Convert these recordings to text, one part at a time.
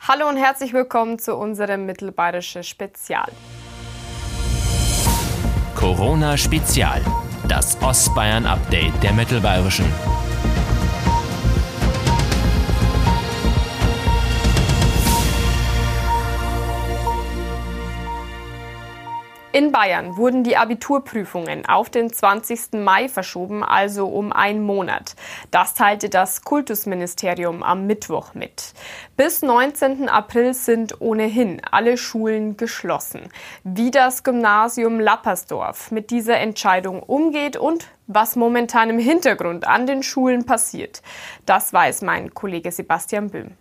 Hallo und herzlich willkommen zu unserem Mittelbayerische Spezial. Corona Spezial, das Ostbayern-Update der Mittelbayerischen. In Bayern wurden die Abiturprüfungen auf den 20. Mai verschoben, also um einen Monat. Das teilte das Kultusministerium am Mittwoch mit. Bis 19. April sind ohnehin alle Schulen geschlossen. Wie das Gymnasium Lappersdorf mit dieser Entscheidung umgeht und was momentan im Hintergrund an den Schulen passiert, das weiß mein Kollege Sebastian Böhm.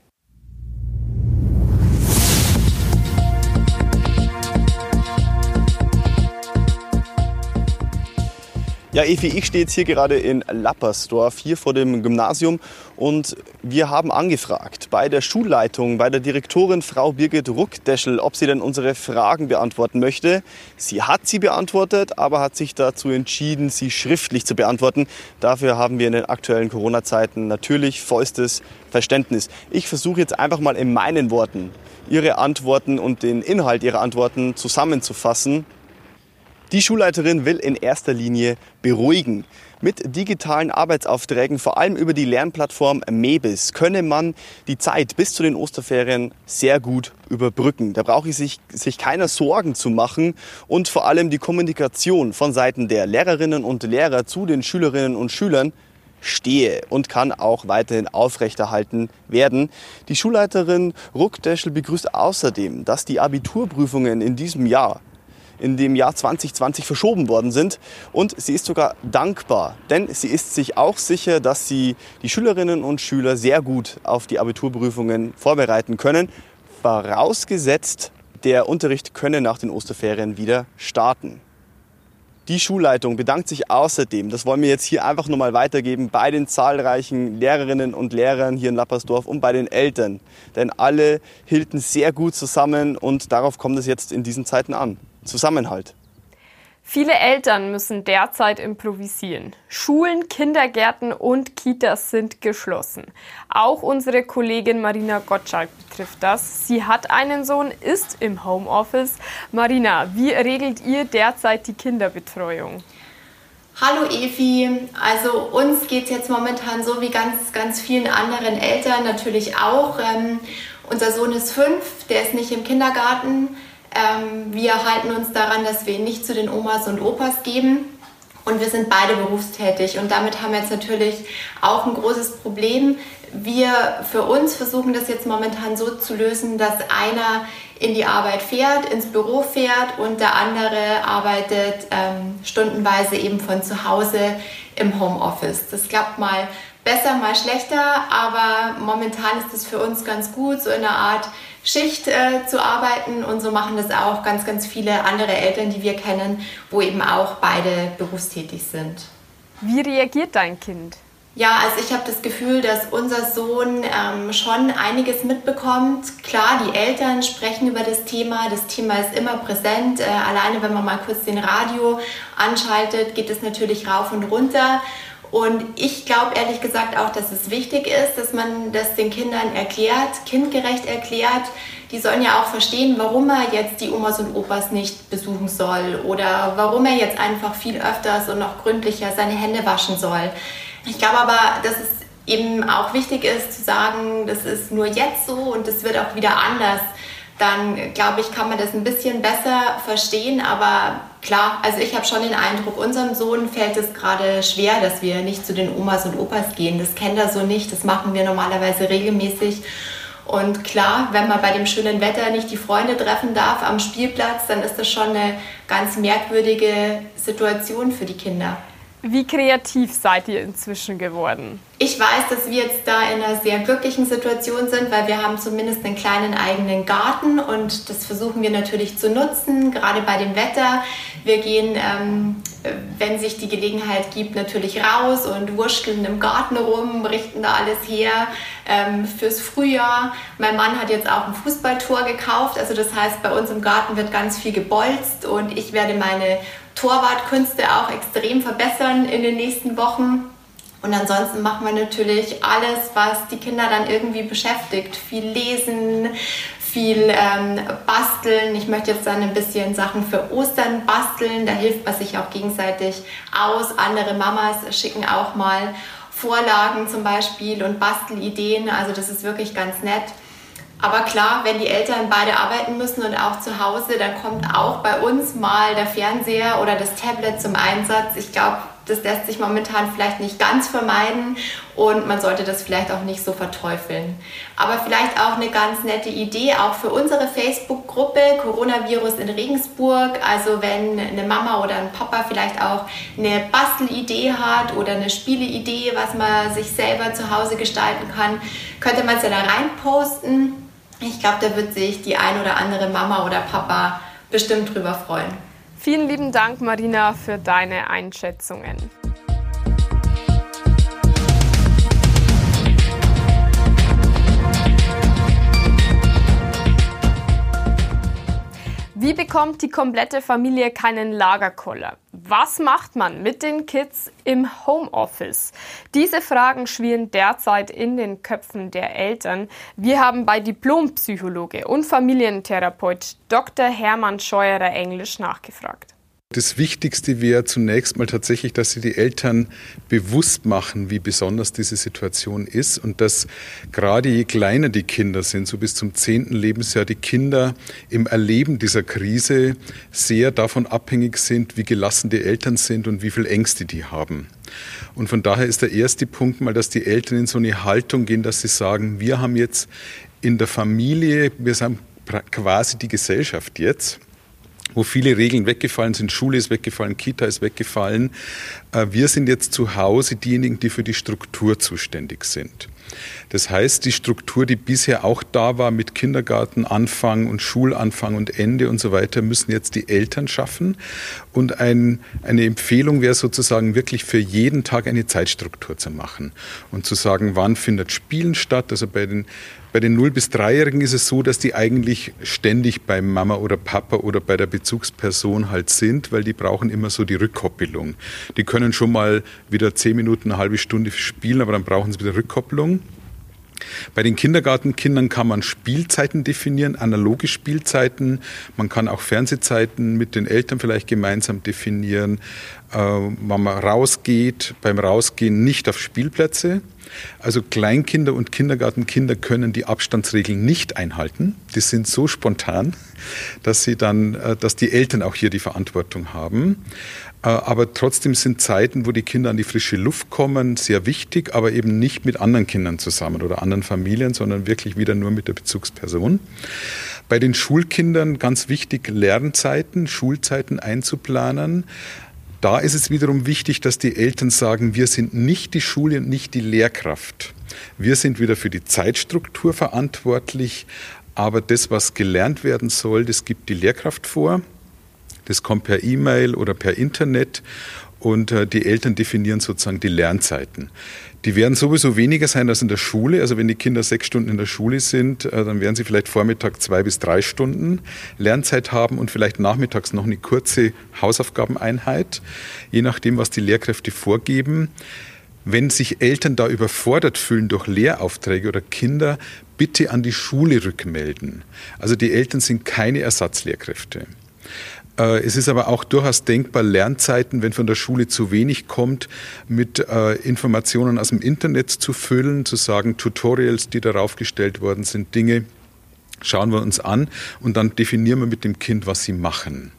Ja, Evi, ich stehe jetzt hier gerade in Lappersdorf, hier vor dem Gymnasium. Und wir haben angefragt bei der Schulleitung, bei der Direktorin Frau Birgit Ruckdeschel, ob sie denn unsere Fragen beantworten möchte. Sie hat sie beantwortet, aber hat sich dazu entschieden, sie schriftlich zu beantworten. Dafür haben wir in den aktuellen Corona-Zeiten natürlich vollstes Verständnis. Ich versuche jetzt einfach mal in meinen Worten Ihre Antworten und den Inhalt Ihrer Antworten zusammenzufassen die Schulleiterin will in erster Linie beruhigen. Mit digitalen Arbeitsaufträgen, vor allem über die Lernplattform Mebis, könne man die Zeit bis zu den Osterferien sehr gut überbrücken. Da brauche ich sich, sich keiner Sorgen zu machen und vor allem die Kommunikation von Seiten der Lehrerinnen und Lehrer zu den Schülerinnen und Schülern stehe und kann auch weiterhin aufrechterhalten werden. Die Schulleiterin Ruckdeschel begrüßt außerdem, dass die Abiturprüfungen in diesem Jahr in dem Jahr 2020 verschoben worden sind. Und sie ist sogar dankbar, denn sie ist sich auch sicher, dass sie die Schülerinnen und Schüler sehr gut auf die Abiturprüfungen vorbereiten können, vorausgesetzt, der Unterricht könne nach den Osterferien wieder starten. Die Schulleitung bedankt sich außerdem, das wollen wir jetzt hier einfach nochmal weitergeben, bei den zahlreichen Lehrerinnen und Lehrern hier in Lappersdorf und bei den Eltern. Denn alle hielten sehr gut zusammen und darauf kommt es jetzt in diesen Zeiten an. Zusammenhalt. Viele Eltern müssen derzeit improvisieren. Schulen, Kindergärten und Kitas sind geschlossen. Auch unsere Kollegin Marina Gottschalk betrifft das. Sie hat einen Sohn, ist im Homeoffice. Marina, wie regelt ihr derzeit die Kinderbetreuung? Hallo Evi, also uns geht es jetzt momentan so wie ganz, ganz vielen anderen Eltern natürlich auch. Ähm, unser Sohn ist fünf, der ist nicht im Kindergarten. Ähm, wir halten uns daran, dass wir ihn nicht zu den Omas und Opas geben. Und wir sind beide berufstätig und damit haben wir jetzt natürlich auch ein großes Problem. Wir für uns versuchen das jetzt momentan so zu lösen, dass einer in die Arbeit fährt, ins Büro fährt und der andere arbeitet ähm, stundenweise eben von zu Hause im Homeoffice. Das klappt mal besser, mal schlechter, aber momentan ist es für uns ganz gut, so in einer Art Schicht äh, zu arbeiten und so machen das auch ganz, ganz viele andere Eltern, die wir kennen, wo eben auch beide berufstätig sind. Wie reagiert dein Kind? Ja, also ich habe das Gefühl, dass unser Sohn ähm, schon einiges mitbekommt. Klar, die Eltern sprechen über das Thema. Das Thema ist immer präsent. Äh, alleine, wenn man mal kurz den Radio anschaltet, geht es natürlich rauf und runter. Und ich glaube ehrlich gesagt auch, dass es wichtig ist, dass man das den Kindern erklärt, kindgerecht erklärt. Die sollen ja auch verstehen, warum er jetzt die Omas und Opas nicht besuchen soll oder warum er jetzt einfach viel öfters und noch gründlicher seine Hände waschen soll. Ich glaube aber, dass es eben auch wichtig ist zu sagen, das ist nur jetzt so und es wird auch wieder anders dann glaube ich, kann man das ein bisschen besser verstehen. Aber klar, also ich habe schon den Eindruck, unserem Sohn fällt es gerade schwer, dass wir nicht zu den Omas und Opas gehen. Das kennt er so nicht, das machen wir normalerweise regelmäßig. Und klar, wenn man bei dem schönen Wetter nicht die Freunde treffen darf am Spielplatz, dann ist das schon eine ganz merkwürdige Situation für die Kinder. Wie kreativ seid ihr inzwischen geworden? Ich weiß, dass wir jetzt da in einer sehr glücklichen Situation sind, weil wir haben zumindest einen kleinen eigenen Garten und das versuchen wir natürlich zu nutzen, gerade bei dem Wetter. Wir gehen, ähm, wenn sich die Gelegenheit gibt, natürlich raus und wurschteln im Garten rum, richten da alles her ähm, fürs Frühjahr. Mein Mann hat jetzt auch ein Fußballtor gekauft, also das heißt, bei uns im Garten wird ganz viel gebolzt und ich werde meine Torwartkünste auch extrem verbessern in den nächsten Wochen. Und ansonsten machen wir natürlich alles, was die Kinder dann irgendwie beschäftigt. Viel lesen, viel ähm, basteln. Ich möchte jetzt dann ein bisschen Sachen für Ostern basteln. Da hilft man sich auch gegenseitig aus. Andere Mamas schicken auch mal Vorlagen zum Beispiel und Bastelideen. Also das ist wirklich ganz nett. Aber klar, wenn die Eltern beide arbeiten müssen und auch zu Hause, dann kommt auch bei uns mal der Fernseher oder das Tablet zum Einsatz. Ich glaube, das lässt sich momentan vielleicht nicht ganz vermeiden und man sollte das vielleicht auch nicht so verteufeln. Aber vielleicht auch eine ganz nette Idee, auch für unsere Facebook-Gruppe Coronavirus in Regensburg. Also wenn eine Mama oder ein Papa vielleicht auch eine Bastelidee hat oder eine Spieleidee, was man sich selber zu Hause gestalten kann, könnte man es ja da reinposten. Ich glaube, da wird sich die ein oder andere Mama oder Papa bestimmt drüber freuen. Vielen lieben Dank, Marina, für deine Einschätzungen. Wie bekommt die komplette Familie keinen Lagerkoller? Was macht man mit den Kids im Homeoffice? Diese Fragen schwirren derzeit in den Köpfen der Eltern. Wir haben bei Diplompsychologe und Familientherapeut Dr. Hermann Scheuerer Englisch nachgefragt. Das Wichtigste wäre zunächst mal tatsächlich, dass sie die Eltern bewusst machen, wie besonders diese Situation ist und dass gerade je kleiner die Kinder sind, so bis zum zehnten Lebensjahr, die Kinder im Erleben dieser Krise sehr davon abhängig sind, wie gelassen die Eltern sind und wie viel Ängste die haben. Und von daher ist der erste Punkt mal, dass die Eltern in so eine Haltung gehen, dass sie sagen, wir haben jetzt in der Familie, wir sind quasi die Gesellschaft jetzt wo viele Regeln weggefallen sind. Schule ist weggefallen, Kita ist weggefallen. Äh, wir sind jetzt zu Hause diejenigen, die für die Struktur zuständig sind. Das heißt, die Struktur, die bisher auch da war mit Kindergartenanfang und Schulanfang und Ende und so weiter, müssen jetzt die Eltern schaffen. Und ein, eine Empfehlung wäre sozusagen wirklich für jeden Tag eine Zeitstruktur zu machen und zu sagen, wann findet Spielen statt. Also bei den bei den 0- bis 3-Jährigen ist es so, dass die eigentlich ständig bei Mama oder Papa oder bei der Bezugsperson halt sind, weil die brauchen immer so die Rückkoppelung. Die können schon mal wieder 10 Minuten, eine halbe Stunde spielen, aber dann brauchen sie wieder Rückkopplung. Bei den Kindergartenkindern kann man Spielzeiten definieren, analoge Spielzeiten. Man kann auch Fernsehzeiten mit den Eltern vielleicht gemeinsam definieren. Äh, wenn man rausgeht, beim Rausgehen nicht auf Spielplätze. Also Kleinkinder und Kindergartenkinder können die Abstandsregeln nicht einhalten. Die sind so spontan, dass sie dann, äh, dass die Eltern auch hier die Verantwortung haben. Äh, aber trotzdem sind Zeiten, wo die Kinder an die frische Luft kommen, sehr wichtig, aber eben nicht mit anderen Kindern zusammen oder anderen Familien, sondern wirklich wieder nur mit der Bezugsperson. Bei den Schulkindern ganz wichtig, Lernzeiten, Schulzeiten einzuplanen. Da ist es wiederum wichtig, dass die Eltern sagen, wir sind nicht die Schule und nicht die Lehrkraft. Wir sind wieder für die Zeitstruktur verantwortlich, aber das, was gelernt werden soll, das gibt die Lehrkraft vor. Das kommt per E-Mail oder per Internet und äh, die Eltern definieren sozusagen die Lernzeiten. Die werden sowieso weniger sein als in der Schule. Also wenn die Kinder sechs Stunden in der Schule sind, äh, dann werden sie vielleicht Vormittag zwei bis drei Stunden Lernzeit haben und vielleicht nachmittags noch eine kurze Hausaufgabeneinheit, je nachdem, was die Lehrkräfte vorgeben. Wenn sich Eltern da überfordert fühlen durch Lehraufträge oder Kinder, bitte an die Schule rückmelden. Also die Eltern sind keine Ersatzlehrkräfte. Äh, es ist aber auch durchaus denkbar, Lernzeiten, wenn von der Schule zu wenig kommt, mit äh, Informationen aus dem Internet zu füllen, zu sagen, Tutorials, die darauf gestellt worden sind, Dinge, schauen wir uns an und dann definieren wir mit dem Kind, was sie machen.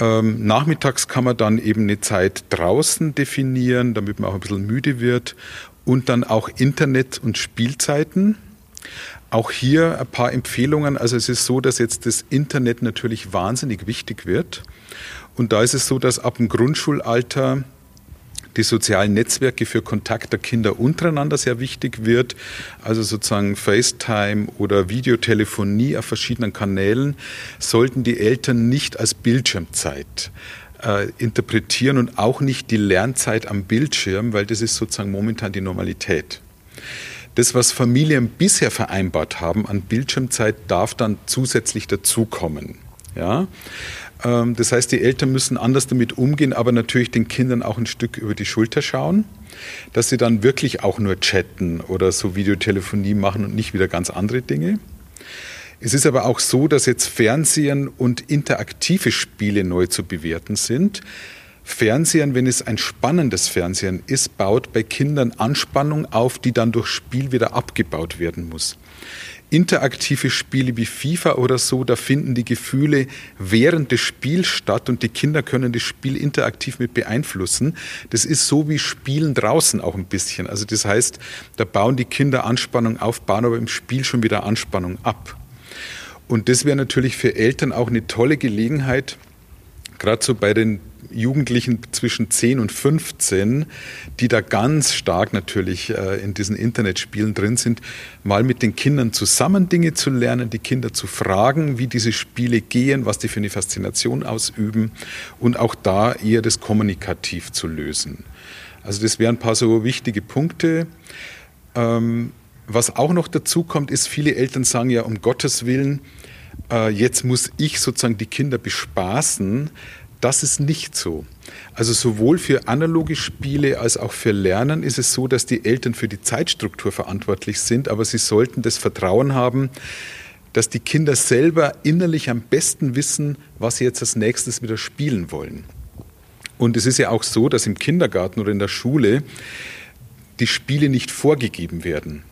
Ähm, nachmittags kann man dann eben eine Zeit draußen definieren, damit man auch ein bisschen müde wird und dann auch Internet- und Spielzeiten. Auch hier ein paar Empfehlungen. Also es ist so, dass jetzt das Internet natürlich wahnsinnig wichtig wird. Und da ist es so, dass ab dem Grundschulalter die sozialen Netzwerke für Kontakt der Kinder untereinander sehr wichtig wird. Also sozusagen FaceTime oder Videotelefonie auf verschiedenen Kanälen sollten die Eltern nicht als Bildschirmzeit äh, interpretieren und auch nicht die Lernzeit am Bildschirm, weil das ist sozusagen momentan die Normalität. Das, was Familien bisher vereinbart haben an Bildschirmzeit, darf dann zusätzlich dazukommen. Ja? Ähm, das heißt, die Eltern müssen anders damit umgehen, aber natürlich den Kindern auch ein Stück über die Schulter schauen, dass sie dann wirklich auch nur chatten oder so Videotelefonie machen und nicht wieder ganz andere Dinge. Es ist aber auch so, dass jetzt Fernsehen und interaktive Spiele neu zu bewerten sind. Fernsehen, wenn es ein spannendes Fernsehen ist, baut bei Kindern Anspannung auf, die dann durch Spiel wieder abgebaut werden muss interaktive Spiele wie FIFA oder so, da finden die Gefühle während des Spiels statt und die Kinder können das Spiel interaktiv mit beeinflussen. Das ist so wie Spielen draußen auch ein bisschen. Also das heißt, da bauen die Kinder Anspannung auf, bauen aber im Spiel schon wieder Anspannung ab. Und das wäre natürlich für Eltern auch eine tolle Gelegenheit, gerade so bei den Jugendlichen zwischen 10 und 15, die da ganz stark natürlich äh, in diesen Internetspielen drin sind, mal mit den Kindern zusammen Dinge zu lernen, die Kinder zu fragen, wie diese Spiele gehen, was die für eine Faszination ausüben und auch da eher das kommunikativ zu lösen. Also das wären ein paar so wichtige Punkte. Ähm, was auch noch dazu kommt, ist, viele Eltern sagen ja, um Gottes Willen, äh, jetzt muss ich sozusagen die Kinder bespaßen. Das ist nicht so. Also sowohl für analoge Spiele als auch für Lernen ist es so, dass die Eltern für die Zeitstruktur verantwortlich sind, aber sie sollten das Vertrauen haben, dass die Kinder selber innerlich am besten wissen, was sie jetzt als nächstes wieder spielen wollen. Und es ist ja auch so, dass im Kindergarten oder in der Schule die Spiele nicht vorgegeben werden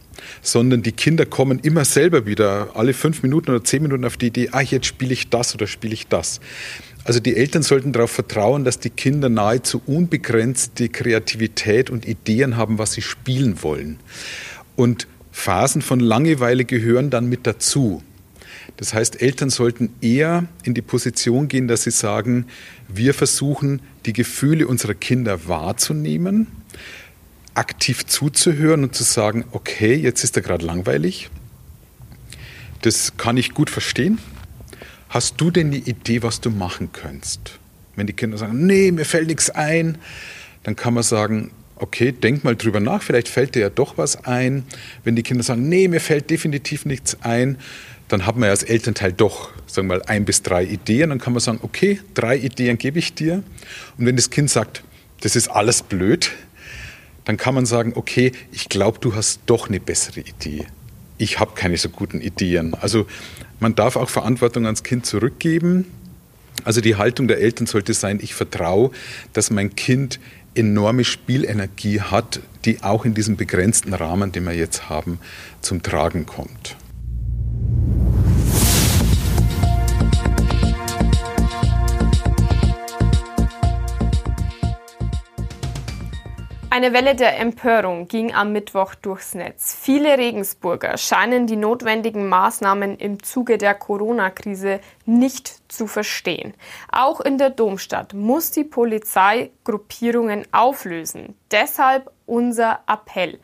sondern die Kinder kommen immer selber wieder alle fünf Minuten oder zehn Minuten auf die Idee, ah, jetzt spiele ich das oder spiele ich das. Also die Eltern sollten darauf vertrauen, dass die Kinder nahezu unbegrenzte Kreativität und Ideen haben, was sie spielen wollen. Und Phasen von Langeweile gehören dann mit dazu. Das heißt, Eltern sollten eher in die Position gehen, dass sie sagen, wir versuchen, die Gefühle unserer Kinder wahrzunehmen, aktiv zuzuhören und zu sagen, okay, jetzt ist er gerade langweilig. Das kann ich gut verstehen. Hast du denn eine Idee, was du machen könntest? Wenn die Kinder sagen, nee, mir fällt nichts ein, dann kann man sagen, okay, denk mal drüber nach, vielleicht fällt dir ja doch was ein. Wenn die Kinder sagen, nee, mir fällt definitiv nichts ein, dann hat man ja als Elternteil doch, sagen wir mal, ein bis drei Ideen. Dann kann man sagen, okay, drei Ideen gebe ich dir. Und wenn das Kind sagt, das ist alles blöd, dann kann man sagen, okay, ich glaube, du hast doch eine bessere Idee. Ich habe keine so guten Ideen. Also man darf auch Verantwortung ans Kind zurückgeben. Also die Haltung der Eltern sollte sein, ich vertraue, dass mein Kind enorme Spielenergie hat, die auch in diesem begrenzten Rahmen, den wir jetzt haben, zum Tragen kommt. Eine Welle der Empörung ging am Mittwoch durchs Netz. Viele Regensburger scheinen die notwendigen Maßnahmen im Zuge der Corona-Krise nicht zu verstehen. Auch in der Domstadt muss die Polizei Gruppierungen auflösen. Deshalb unser Appell.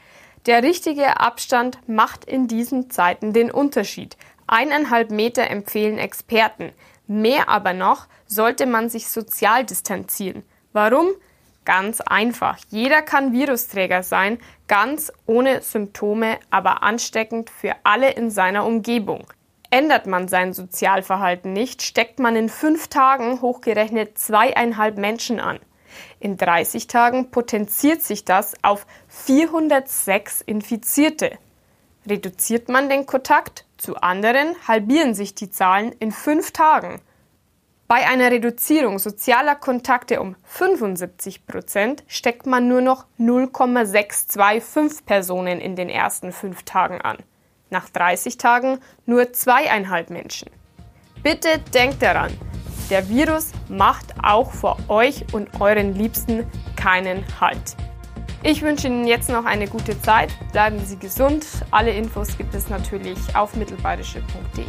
Der richtige Abstand macht in diesen Zeiten den Unterschied. Eineinhalb Meter empfehlen Experten. Mehr aber noch sollte man sich sozial distanzieren. Warum? Ganz einfach. Jeder kann Virusträger sein, ganz ohne Symptome, aber ansteckend für alle in seiner Umgebung. Ändert man sein Sozialverhalten nicht, steckt man in fünf Tagen hochgerechnet zweieinhalb Menschen an. In 30 Tagen potenziert sich das auf 406 Infizierte. Reduziert man den Kontakt zu anderen, halbieren sich die Zahlen in fünf Tagen. Bei einer Reduzierung sozialer Kontakte um 75 Prozent steckt man nur noch 0,625 Personen in den ersten fünf Tagen an. Nach 30 Tagen nur zweieinhalb Menschen. Bitte denkt daran, der Virus macht auch vor euch und euren Liebsten keinen Halt. Ich wünsche Ihnen jetzt noch eine gute Zeit. Bleiben Sie gesund. Alle Infos gibt es natürlich auf mittelbayerische.de.